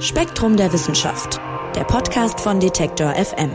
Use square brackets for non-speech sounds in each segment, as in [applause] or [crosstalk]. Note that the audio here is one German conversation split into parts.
Spektrum der Wissenschaft, der Podcast von Detektor FM.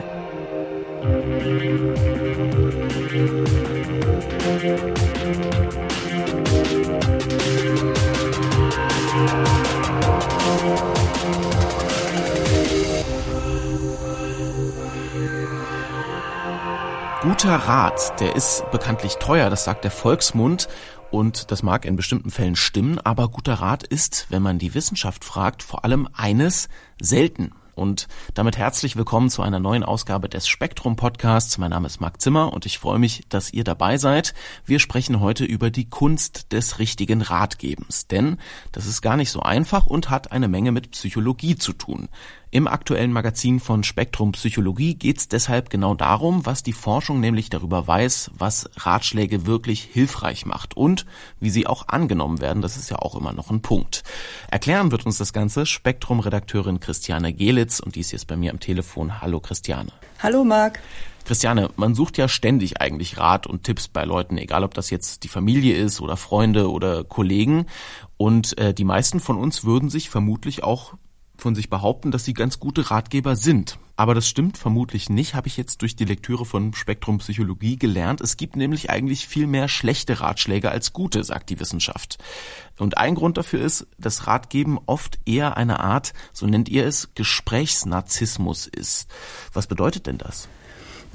Guter Rat, der ist bekanntlich teuer, das sagt der Volksmund. Und das mag in bestimmten Fällen stimmen, aber guter Rat ist, wenn man die Wissenschaft fragt, vor allem eines selten. Und damit herzlich willkommen zu einer neuen Ausgabe des Spektrum Podcasts. Mein Name ist Marc Zimmer und ich freue mich, dass ihr dabei seid. Wir sprechen heute über die Kunst des richtigen Ratgebens, denn das ist gar nicht so einfach und hat eine Menge mit Psychologie zu tun. Im aktuellen Magazin von Spektrum Psychologie geht es deshalb genau darum, was die Forschung nämlich darüber weiß, was Ratschläge wirklich hilfreich macht und wie sie auch angenommen werden. Das ist ja auch immer noch ein Punkt. Erklären wird uns das Ganze Spektrum-Redakteurin Christiane Gelitz und die ist jetzt bei mir am Telefon. Hallo Christiane. Hallo Marc. Christiane, man sucht ja ständig eigentlich Rat und Tipps bei Leuten, egal ob das jetzt die Familie ist oder Freunde oder Kollegen. Und äh, die meisten von uns würden sich vermutlich auch von sich behaupten, dass sie ganz gute Ratgeber sind. Aber das stimmt vermutlich nicht, habe ich jetzt durch die Lektüre von Spektrum Psychologie gelernt. Es gibt nämlich eigentlich viel mehr schlechte Ratschläge als gute, sagt die Wissenschaft. Und ein Grund dafür ist, dass Ratgeben oft eher eine Art, so nennt ihr es, Gesprächsnarzissmus ist. Was bedeutet denn das?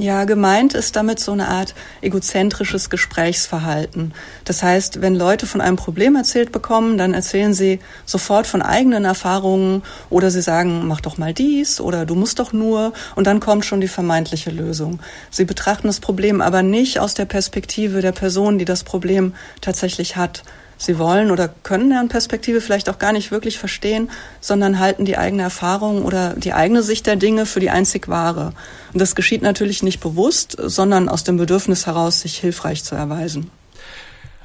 Ja, gemeint ist damit so eine Art egozentrisches Gesprächsverhalten. Das heißt, wenn Leute von einem Problem erzählt bekommen, dann erzählen sie sofort von eigenen Erfahrungen oder sie sagen, mach doch mal dies oder du musst doch nur und dann kommt schon die vermeintliche Lösung. Sie betrachten das Problem aber nicht aus der Perspektive der Person, die das Problem tatsächlich hat sie wollen oder können deren Perspektive vielleicht auch gar nicht wirklich verstehen, sondern halten die eigene Erfahrung oder die eigene Sicht der Dinge für die einzig wahre. Und das geschieht natürlich nicht bewusst, sondern aus dem Bedürfnis heraus, sich hilfreich zu erweisen.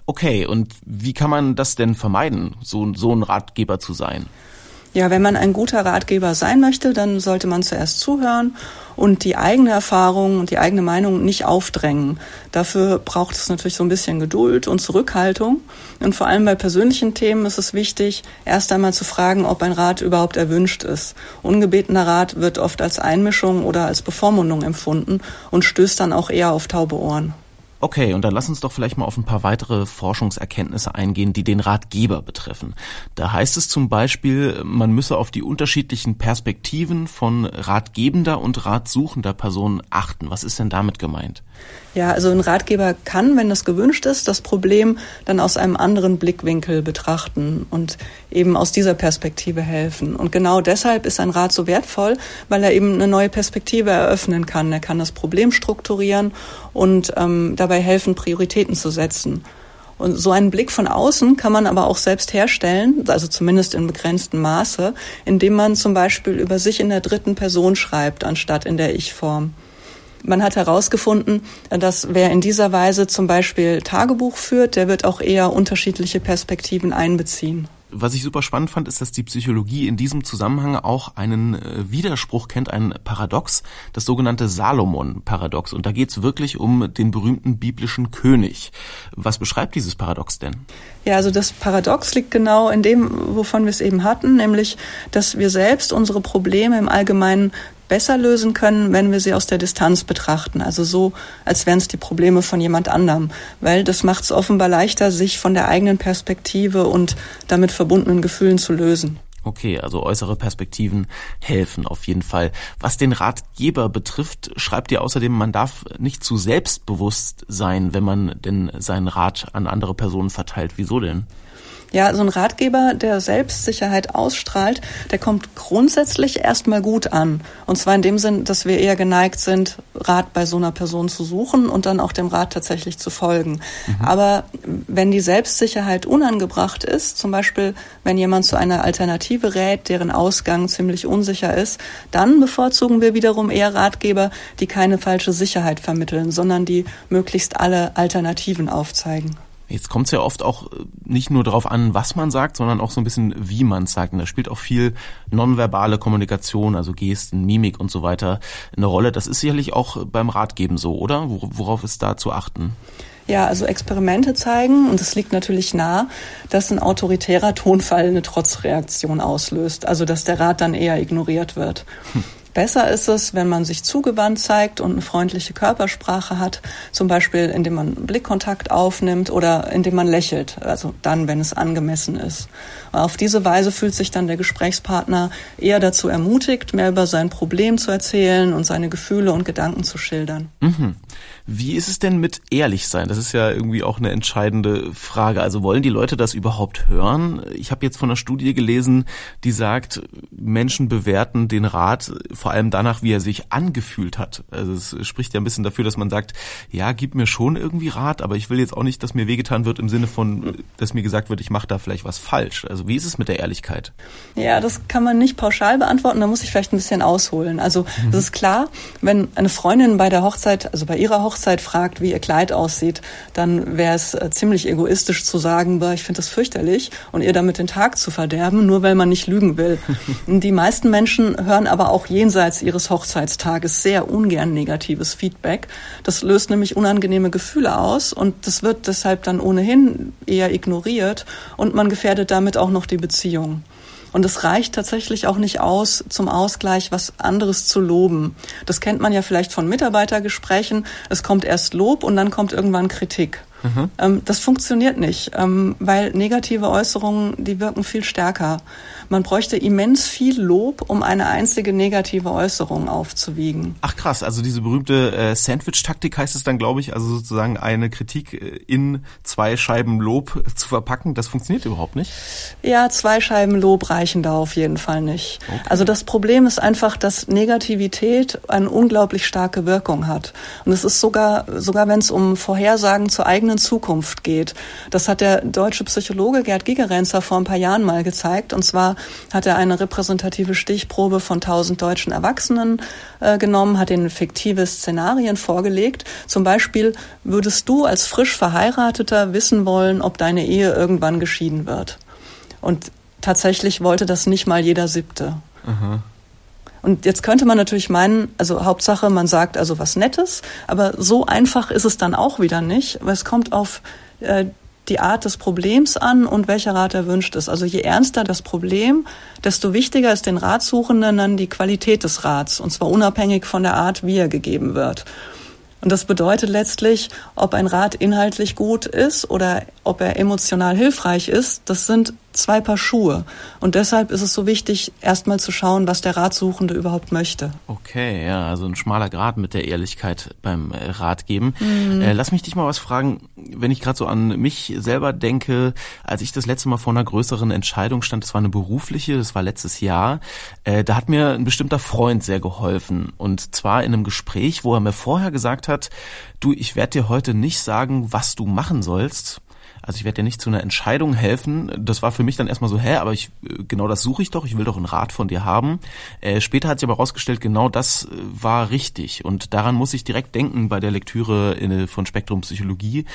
Okay, und wie kann man das denn vermeiden, so, so ein Ratgeber zu sein? Ja, wenn man ein guter Ratgeber sein möchte, dann sollte man zuerst zuhören und die eigene Erfahrung und die eigene Meinung nicht aufdrängen. Dafür braucht es natürlich so ein bisschen Geduld und Zurückhaltung. Und vor allem bei persönlichen Themen ist es wichtig, erst einmal zu fragen, ob ein Rat überhaupt erwünscht ist. Ungebetener Rat wird oft als Einmischung oder als Bevormundung empfunden und stößt dann auch eher auf taube Ohren. Okay, und dann lass uns doch vielleicht mal auf ein paar weitere Forschungserkenntnisse eingehen, die den Ratgeber betreffen. Da heißt es zum Beispiel, man müsse auf die unterschiedlichen Perspektiven von ratgebender und ratsuchender Person achten. Was ist denn damit gemeint? Ja, also ein Ratgeber kann, wenn das gewünscht ist, das Problem dann aus einem anderen Blickwinkel betrachten und eben aus dieser Perspektive helfen. Und genau deshalb ist ein Rat so wertvoll, weil er eben eine neue Perspektive eröffnen kann. Er kann das Problem strukturieren und ähm, dabei helfen, Prioritäten zu setzen. Und so einen Blick von außen kann man aber auch selbst herstellen, also zumindest in begrenztem Maße, indem man zum Beispiel über sich in der dritten Person schreibt, anstatt in der Ich-Form. Man hat herausgefunden, dass wer in dieser Weise zum Beispiel Tagebuch führt, der wird auch eher unterschiedliche Perspektiven einbeziehen. Was ich super spannend fand, ist, dass die Psychologie in diesem Zusammenhang auch einen äh, Widerspruch kennt, ein Paradox, das sogenannte Salomon-Paradox. Und da geht es wirklich um den berühmten biblischen König. Was beschreibt dieses Paradox denn? Ja, also das Paradox liegt genau in dem, wovon wir es eben hatten, nämlich, dass wir selbst unsere Probleme im Allgemeinen besser lösen können, wenn wir sie aus der Distanz betrachten. Also so, als wären es die Probleme von jemand anderem. Weil das macht es offenbar leichter, sich von der eigenen Perspektive und damit verbundenen Gefühlen zu lösen. Okay, also äußere Perspektiven helfen auf jeden Fall. Was den Ratgeber betrifft, schreibt ihr außerdem, man darf nicht zu selbstbewusst sein, wenn man denn seinen Rat an andere Personen verteilt. Wieso denn? Ja, so ein Ratgeber, der Selbstsicherheit ausstrahlt, der kommt grundsätzlich erstmal gut an. Und zwar in dem Sinn, dass wir eher geneigt sind, Rat bei so einer Person zu suchen und dann auch dem Rat tatsächlich zu folgen. Mhm. Aber wenn die Selbstsicherheit unangebracht ist, zum Beispiel wenn jemand zu einer Alternative rät, deren Ausgang ziemlich unsicher ist, dann bevorzugen wir wiederum eher Ratgeber, die keine falsche Sicherheit vermitteln, sondern die möglichst alle Alternativen aufzeigen. Jetzt kommt es ja oft auch äh, nicht nur darauf an, was man sagt, sondern auch so ein bisschen, wie man es sagt. Und da spielt auch viel nonverbale Kommunikation, also Gesten, Mimik und so weiter eine Rolle. Das ist sicherlich auch beim Ratgeben so, oder? Worauf ist da zu achten? Ja, also Experimente zeigen, und es liegt natürlich nah, dass ein autoritärer Tonfall eine Trotzreaktion auslöst, also dass der Rat dann eher ignoriert wird. Hm. Besser ist es, wenn man sich zugewandt zeigt und eine freundliche Körpersprache hat, zum Beispiel indem man Blickkontakt aufnimmt oder indem man lächelt, also dann, wenn es angemessen ist. Auf diese Weise fühlt sich dann der Gesprächspartner eher dazu ermutigt, mehr über sein Problem zu erzählen und seine Gefühle und Gedanken zu schildern. Mhm. Wie ist es denn mit ehrlich sein? Das ist ja irgendwie auch eine entscheidende Frage. Also wollen die Leute das überhaupt hören? Ich habe jetzt von einer Studie gelesen, die sagt, Menschen bewerten den Rat vor allem danach, wie er sich angefühlt hat. Also es spricht ja ein bisschen dafür, dass man sagt, ja, gib mir schon irgendwie Rat, aber ich will jetzt auch nicht, dass mir wehgetan wird im Sinne von, dass mir gesagt wird, ich mache da vielleicht was falsch. Also wie ist es mit der Ehrlichkeit? Ja, das kann man nicht pauschal beantworten, da muss ich vielleicht ein bisschen ausholen. Also mhm. das ist klar, wenn eine Freundin bei der Hochzeit, also bei ihrer Hochzeit fragt, wie ihr Kleid aussieht, dann wäre es äh, ziemlich egoistisch zu sagen, ich finde das fürchterlich und ihr damit den Tag zu verderben, nur weil man nicht lügen will. [laughs] Die meisten Menschen hören aber auch jenseits ihres Hochzeitstages sehr ungern negatives Feedback. Das löst nämlich unangenehme Gefühle aus und das wird deshalb dann ohnehin eher ignoriert und man gefährdet damit auch noch die Beziehung. Und es reicht tatsächlich auch nicht aus, zum Ausgleich was anderes zu loben. Das kennt man ja vielleicht von Mitarbeitergesprächen. Es kommt erst Lob und dann kommt irgendwann Kritik. Mhm. Ähm, das funktioniert nicht, ähm, weil negative Äußerungen, die wirken viel stärker. Man bräuchte immens viel Lob, um eine einzige negative Äußerung aufzuwiegen. Ach krass, also diese berühmte äh, Sandwich-Taktik heißt es dann, glaube ich, also sozusagen eine Kritik äh, in zwei Scheiben Lob zu verpacken, das funktioniert überhaupt nicht? Ja, zwei Scheiben Lob reichen da auf jeden Fall nicht. Okay. Also das Problem ist einfach, dass Negativität eine unglaublich starke Wirkung hat. Und es ist sogar, sogar wenn es um Vorhersagen zur eigenen Zukunft geht. Das hat der deutsche Psychologe Gerd Gigerenzer vor ein paar Jahren mal gezeigt. Und zwar hat er eine repräsentative Stichprobe von 1000 deutschen Erwachsenen äh, genommen, hat ihnen fiktive Szenarien vorgelegt. Zum Beispiel würdest du als frisch Verheirateter wissen wollen, ob deine Ehe irgendwann geschieden wird. Und tatsächlich wollte das nicht mal jeder Siebte. Aha. Und jetzt könnte man natürlich meinen, also Hauptsache, man sagt also was Nettes, aber so einfach ist es dann auch wieder nicht, weil es kommt auf äh, die Art des Problems an und welcher Rat erwünscht ist. Also je ernster das Problem, desto wichtiger ist den Ratsuchenden dann die Qualität des Rats, und zwar unabhängig von der Art, wie er gegeben wird. Und das bedeutet letztlich, ob ein Rat inhaltlich gut ist oder ob er emotional hilfreich ist, das sind zwei Paar Schuhe. Und deshalb ist es so wichtig, erstmal zu schauen, was der Ratsuchende überhaupt möchte. Okay, ja, also ein schmaler Grad mit der Ehrlichkeit beim äh, Ratgeben. Mhm. Äh, lass mich dich mal was fragen, wenn ich gerade so an mich selber denke, als ich das letzte Mal vor einer größeren Entscheidung stand, das war eine berufliche, das war letztes Jahr, äh, da hat mir ein bestimmter Freund sehr geholfen. Und zwar in einem Gespräch, wo er mir vorher gesagt hat, du, ich werde dir heute nicht sagen, was du machen sollst, also ich werde dir nicht zu einer Entscheidung helfen. Das war für mich dann erstmal so, hä, aber ich genau das suche ich doch, ich will doch einen Rat von dir haben. Äh, später hat sich aber herausgestellt, genau das äh, war richtig. Und daran muss ich direkt denken bei der Lektüre in, von Spektrum Psychologie,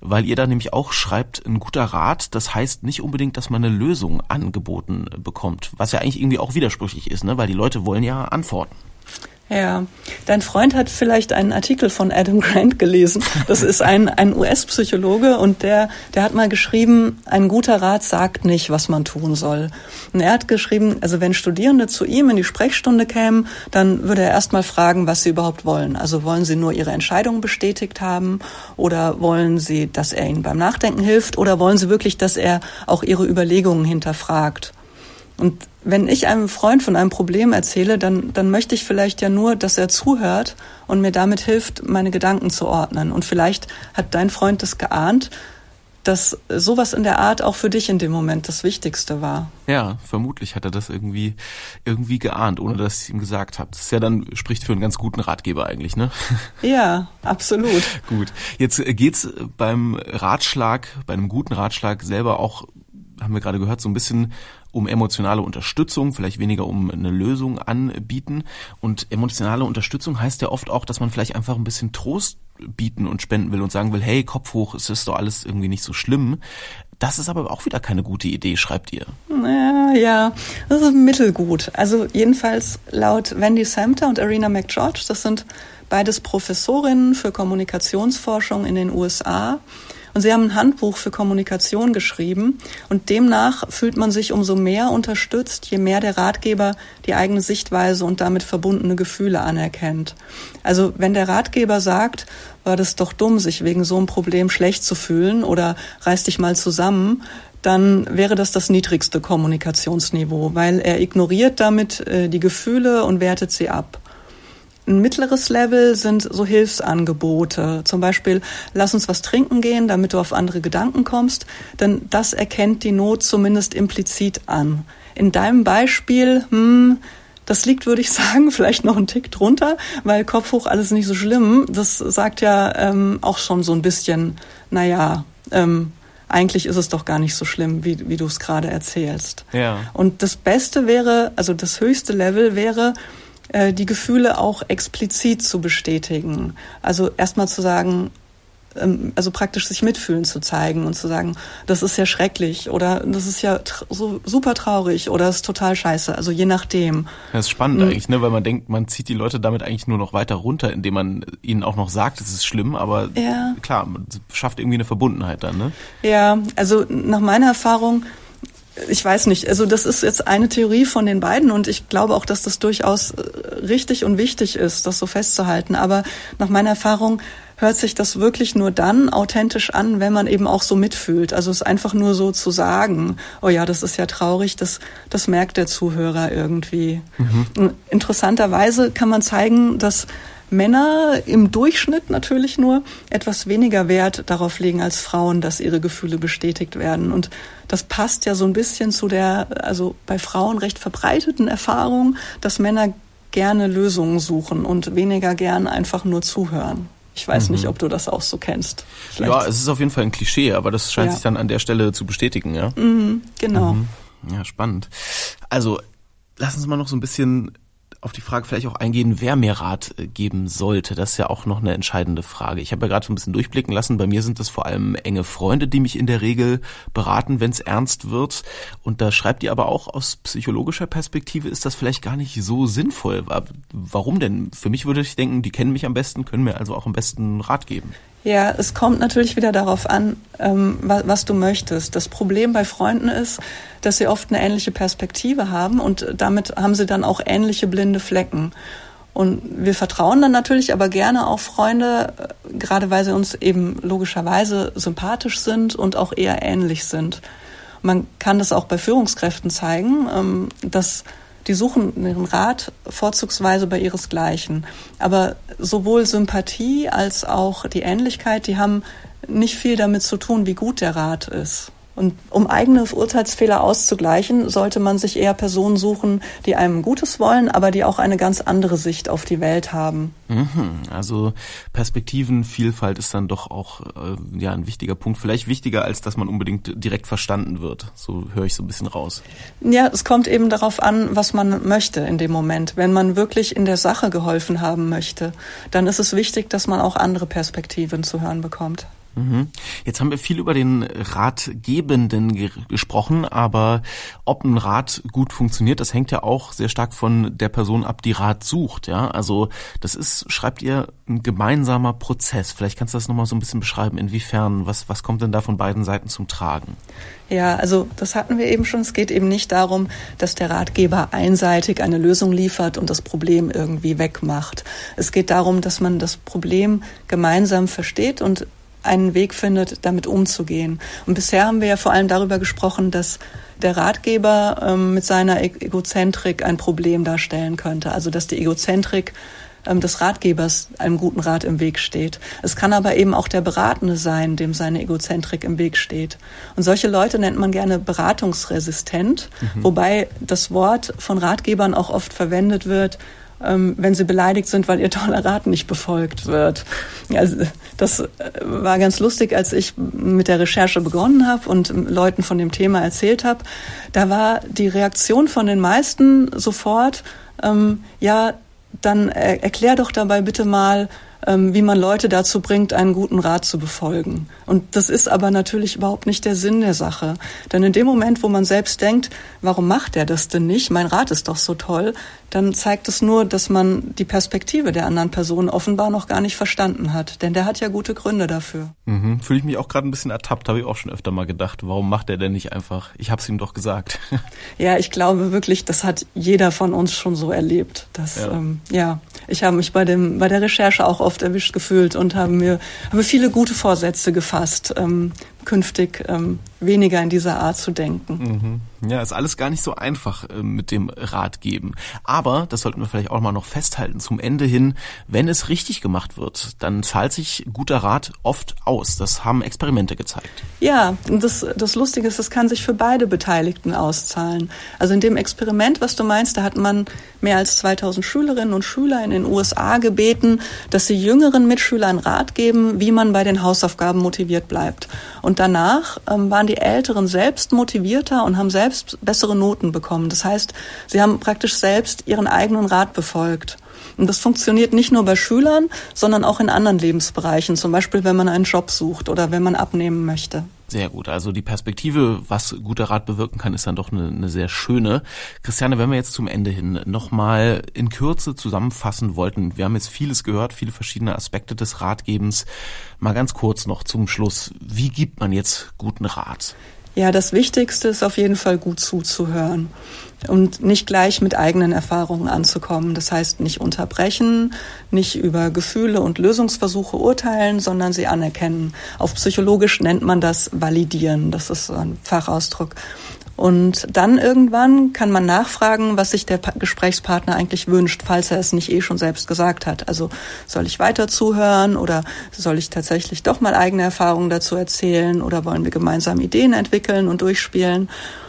weil ihr da nämlich auch schreibt, ein guter Rat, das heißt nicht unbedingt, dass man eine Lösung angeboten bekommt. Was ja eigentlich irgendwie auch widersprüchlich ist, ne? weil die Leute wollen ja Antworten. Ja, dein Freund hat vielleicht einen Artikel von Adam Grant gelesen. Das ist ein, ein US-Psychologe und der, der hat mal geschrieben, ein guter Rat sagt nicht, was man tun soll. Und er hat geschrieben, also wenn Studierende zu ihm in die Sprechstunde kämen, dann würde er erstmal fragen, was sie überhaupt wollen. Also wollen sie nur ihre Entscheidung bestätigt haben oder wollen sie, dass er ihnen beim Nachdenken hilft oder wollen sie wirklich, dass er auch ihre Überlegungen hinterfragt? Und wenn ich einem Freund von einem Problem erzähle, dann, dann möchte ich vielleicht ja nur, dass er zuhört und mir damit hilft, meine Gedanken zu ordnen. Und vielleicht hat dein Freund das geahnt, dass sowas in der Art auch für dich in dem Moment das Wichtigste war. Ja, vermutlich hat er das irgendwie, irgendwie geahnt, ohne dass ich ihm gesagt habe. Das ist ja dann, spricht für einen ganz guten Ratgeber eigentlich, ne? [laughs] Ja, absolut. Gut. Jetzt geht's beim Ratschlag, bei einem guten Ratschlag selber auch haben wir gerade gehört, so ein bisschen um emotionale Unterstützung, vielleicht weniger um eine Lösung anbieten. Und emotionale Unterstützung heißt ja oft auch, dass man vielleicht einfach ein bisschen Trost bieten und spenden will und sagen will, hey, Kopf hoch, es ist doch alles irgendwie nicht so schlimm. Das ist aber auch wieder keine gute Idee, schreibt ihr. Ja, ja, das ist mittelgut. Also jedenfalls laut Wendy Samter und Arena McGeorge, das sind beides Professorinnen für Kommunikationsforschung in den USA. Und sie haben ein Handbuch für Kommunikation geschrieben. Und demnach fühlt man sich umso mehr unterstützt, je mehr der Ratgeber die eigene Sichtweise und damit verbundene Gefühle anerkennt. Also wenn der Ratgeber sagt, war das doch dumm, sich wegen so einem Problem schlecht zu fühlen oder reiß dich mal zusammen, dann wäre das das niedrigste Kommunikationsniveau, weil er ignoriert damit äh, die Gefühle und wertet sie ab. Ein mittleres Level sind so Hilfsangebote. Zum Beispiel, lass uns was trinken gehen, damit du auf andere Gedanken kommst. Denn das erkennt die Not zumindest implizit an. In deinem Beispiel, hm, das liegt, würde ich [laughs] sagen, vielleicht noch einen Tick drunter, weil Kopf hoch alles nicht so schlimm. Das sagt ja ähm, auch schon so ein bisschen, naja, ähm, eigentlich ist es doch gar nicht so schlimm, wie, wie du es gerade erzählst. Ja. Und das Beste wäre, also das höchste Level wäre, äh, die Gefühle auch explizit zu bestätigen. Also erstmal zu sagen, ähm, also praktisch sich mitfühlen zu zeigen und zu sagen, das ist ja schrecklich oder das ist ja so super traurig oder das ist total scheiße. Also je nachdem. Das ist spannend mhm. eigentlich, ne, weil man denkt, man zieht die Leute damit eigentlich nur noch weiter runter, indem man ihnen auch noch sagt, es ist schlimm, aber ja. klar, man schafft irgendwie eine Verbundenheit dann, ne? Ja, also nach meiner Erfahrung ich weiß nicht, also das ist jetzt eine Theorie von den beiden und ich glaube auch, dass das durchaus äh, richtig und wichtig ist, das so festzuhalten. Aber nach meiner Erfahrung hört sich das wirklich nur dann authentisch an, wenn man eben auch so mitfühlt. Also es einfach nur so zu sagen, oh ja, das ist ja traurig, das, das merkt der Zuhörer irgendwie. Mhm. Interessanterweise kann man zeigen, dass Männer im Durchschnitt natürlich nur etwas weniger Wert darauf legen als Frauen, dass ihre Gefühle bestätigt werden. Und das passt ja so ein bisschen zu der, also bei Frauen recht verbreiteten Erfahrung, dass Männer gerne Lösungen suchen und weniger gern einfach nur zuhören. Ich weiß mhm. nicht, ob du das auch so kennst. Vielleicht. Ja, es ist auf jeden Fall ein Klischee, aber das scheint ja. sich dann an der Stelle zu bestätigen, ja? Mhm, genau. Mhm. Ja, spannend. Also, lass uns mal noch so ein bisschen auf die Frage vielleicht auch eingehen, wer mehr Rat äh, geben sollte. Das ist ja auch noch eine entscheidende Frage. Ich habe ja gerade so ein bisschen durchblicken lassen. Bei mir sind das vor allem enge Freunde, die mich in der Regel beraten, wenn es ernst wird. Und da schreibt ihr aber auch aus psychologischer Perspektive ist das vielleicht gar nicht so sinnvoll. Warum denn? Für mich würde ich denken, die kennen mich am besten, können mir also auch am besten Rat geben. Ja, es kommt natürlich wieder darauf an, ähm, was, was, du möchtest. Das Problem bei Freunden ist, dass sie oft eine ähnliche Perspektive haben und damit haben sie dann auch ähnliche blinde Flecken. Und wir vertrauen dann natürlich aber gerne auf Freunde, äh, gerade weil sie uns eben logischerweise sympathisch sind und auch eher ähnlich sind. Man kann das auch bei Führungskräften zeigen, ähm, dass die suchen ihren Rat vorzugsweise bei ihresgleichen. Aber sowohl Sympathie als auch die Ähnlichkeit, die haben nicht viel damit zu tun, wie gut der Rat ist. Und um eigene Urteilsfehler auszugleichen, sollte man sich eher Personen suchen, die einem Gutes wollen, aber die auch eine ganz andere Sicht auf die Welt haben. Mhm, also Perspektivenvielfalt ist dann doch auch äh, ja ein wichtiger Punkt, vielleicht wichtiger als dass man unbedingt direkt verstanden wird. So höre ich so ein bisschen raus. Ja, es kommt eben darauf an, was man möchte in dem Moment. Wenn man wirklich in der Sache geholfen haben möchte, dann ist es wichtig, dass man auch andere Perspektiven zu hören bekommt. Mhm. Jetzt haben wir viel über den Ratgebenden ge gesprochen, aber ob ein Rat gut funktioniert, das hängt ja auch sehr stark von der Person ab, die Rat sucht. Ja, also das ist, schreibt ihr, ein gemeinsamer Prozess. Vielleicht kannst du das nochmal so ein bisschen beschreiben. Inwiefern, was, was kommt denn da von beiden Seiten zum Tragen? Ja, also das hatten wir eben schon. Es geht eben nicht darum, dass der Ratgeber einseitig eine Lösung liefert und das Problem irgendwie wegmacht. Es geht darum, dass man das Problem gemeinsam versteht und einen Weg findet, damit umzugehen. Und bisher haben wir ja vor allem darüber gesprochen, dass der Ratgeber ähm, mit seiner e-, Egozentrik ein Problem darstellen könnte. Also dass die Egozentrik ähm, des Ratgebers einem guten Rat im Weg steht. Es kann aber eben auch der Beratende sein, dem seine Egozentrik im Weg steht. Und solche Leute nennt man gerne beratungsresistent, mhm. wobei das Wort von Ratgebern auch oft verwendet wird, wenn sie beleidigt sind, weil ihr toller Rat nicht befolgt wird. Also das äh, war ganz lustig, als ich mit der Recherche begonnen habe und Leuten von dem Thema erzählt habe. Da war die Reaktion von den meisten sofort, ähm, ja, dann er erklär doch dabei bitte mal, ähm, wie man Leute dazu bringt, einen guten Rat zu befolgen. Und das ist aber natürlich überhaupt nicht der Sinn der Sache. Denn in dem Moment, wo man selbst denkt, warum macht er das denn nicht? Mein Rat ist doch so toll, dann zeigt es nur, dass man die Perspektive der anderen Person offenbar noch gar nicht verstanden hat. Denn der hat ja gute Gründe dafür. Mhm. Fühle ich mich auch gerade ein bisschen ertappt, habe ich auch schon öfter mal gedacht. Warum macht er denn nicht einfach? Ich habe es ihm doch gesagt. [laughs] ja, ich glaube wirklich, das hat jeder von uns schon so erlebt. Dass, ja. Ähm, ja, ich habe mich bei dem bei der Recherche auch oft erwischt gefühlt und habe mir habe viele gute Vorsätze gefasst. Ähm, künftig ähm, weniger in dieser Art zu denken. Mhm. Ja, ist alles gar nicht so einfach äh, mit dem Ratgeben. Aber, das sollten wir vielleicht auch mal noch festhalten, zum Ende hin, wenn es richtig gemacht wird, dann zahlt sich guter Rat oft aus. Das haben Experimente gezeigt. Ja, das, das Lustige ist, das kann sich für beide Beteiligten auszahlen. Also in dem Experiment, was du meinst, da hat man mehr als 2000 Schülerinnen und Schüler in den USA gebeten, dass sie jüngeren Mitschülern Rat geben, wie man bei den Hausaufgaben motiviert bleibt. Und danach ähm, waren die Älteren selbst motivierter und haben selbst bessere Noten bekommen. Das heißt, sie haben praktisch selbst ihren eigenen Rat befolgt. Und das funktioniert nicht nur bei Schülern, sondern auch in anderen Lebensbereichen, zum Beispiel wenn man einen Job sucht oder wenn man abnehmen möchte. Sehr gut. Also die Perspektive, was guter Rat bewirken kann, ist dann doch eine, eine sehr schöne. Christiane, wenn wir jetzt zum Ende hin nochmal in Kürze zusammenfassen wollten, wir haben jetzt vieles gehört, viele verschiedene Aspekte des Ratgebens. Mal ganz kurz noch zum Schluss. Wie gibt man jetzt guten Rat? Ja, das Wichtigste ist auf jeden Fall gut zuzuhören und nicht gleich mit eigenen Erfahrungen anzukommen. Das heißt, nicht unterbrechen, nicht über Gefühle und Lösungsversuche urteilen, sondern sie anerkennen. Auf psychologisch nennt man das validieren. Das ist ein Fachausdruck. Und dann irgendwann kann man nachfragen, was sich der Gesprächspartner eigentlich wünscht, falls er es nicht eh schon selbst gesagt hat. Also soll ich weiter zuhören oder soll ich tatsächlich doch mal eigene Erfahrungen dazu erzählen oder wollen wir gemeinsam Ideen entwickeln und durchspielen?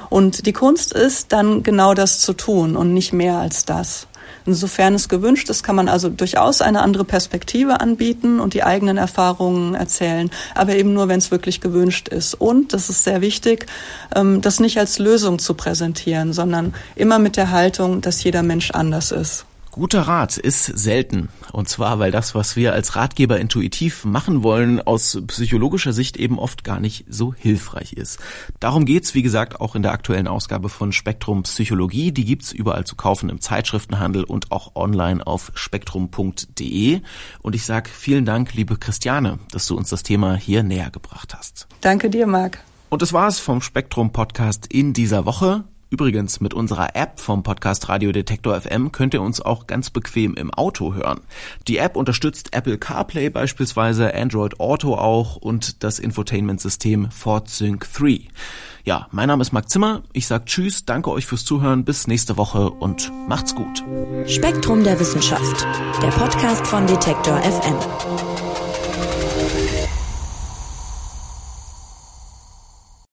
Und die Kunst ist dann genau das zu tun und nicht mehr als das. Insofern es gewünscht ist, kann man also durchaus eine andere Perspektive anbieten und die eigenen Erfahrungen erzählen, aber eben nur, wenn es wirklich gewünscht ist. Und, das ist sehr wichtig, ähm, das nicht als Lösung zu präsentieren, sondern immer mit der Haltung, dass jeder Mensch anders ist. Guter Rat ist selten. Und zwar, weil das, was wir als Ratgeber intuitiv machen wollen, aus psychologischer Sicht eben oft gar nicht so hilfreich ist. Darum geht's, wie gesagt, auch in der aktuellen Ausgabe von Spektrum Psychologie. Die gibt's überall zu kaufen im Zeitschriftenhandel und auch online auf spektrum.de. Und ich sag vielen Dank, liebe Christiane, dass du uns das Thema hier näher gebracht hast. Danke dir, Marc. Und das war's vom Spektrum Podcast in dieser Woche. Übrigens, mit unserer App vom Podcast Radio Detektor FM könnt ihr uns auch ganz bequem im Auto hören. Die App unterstützt Apple CarPlay beispielsweise, Android Auto auch und das Infotainment-System FordSync 3. Ja, mein Name ist Marc Zimmer. Ich sag Tschüss, danke euch fürs Zuhören, bis nächste Woche und macht's gut. Spektrum der Wissenschaft, der Podcast von Detektor FM.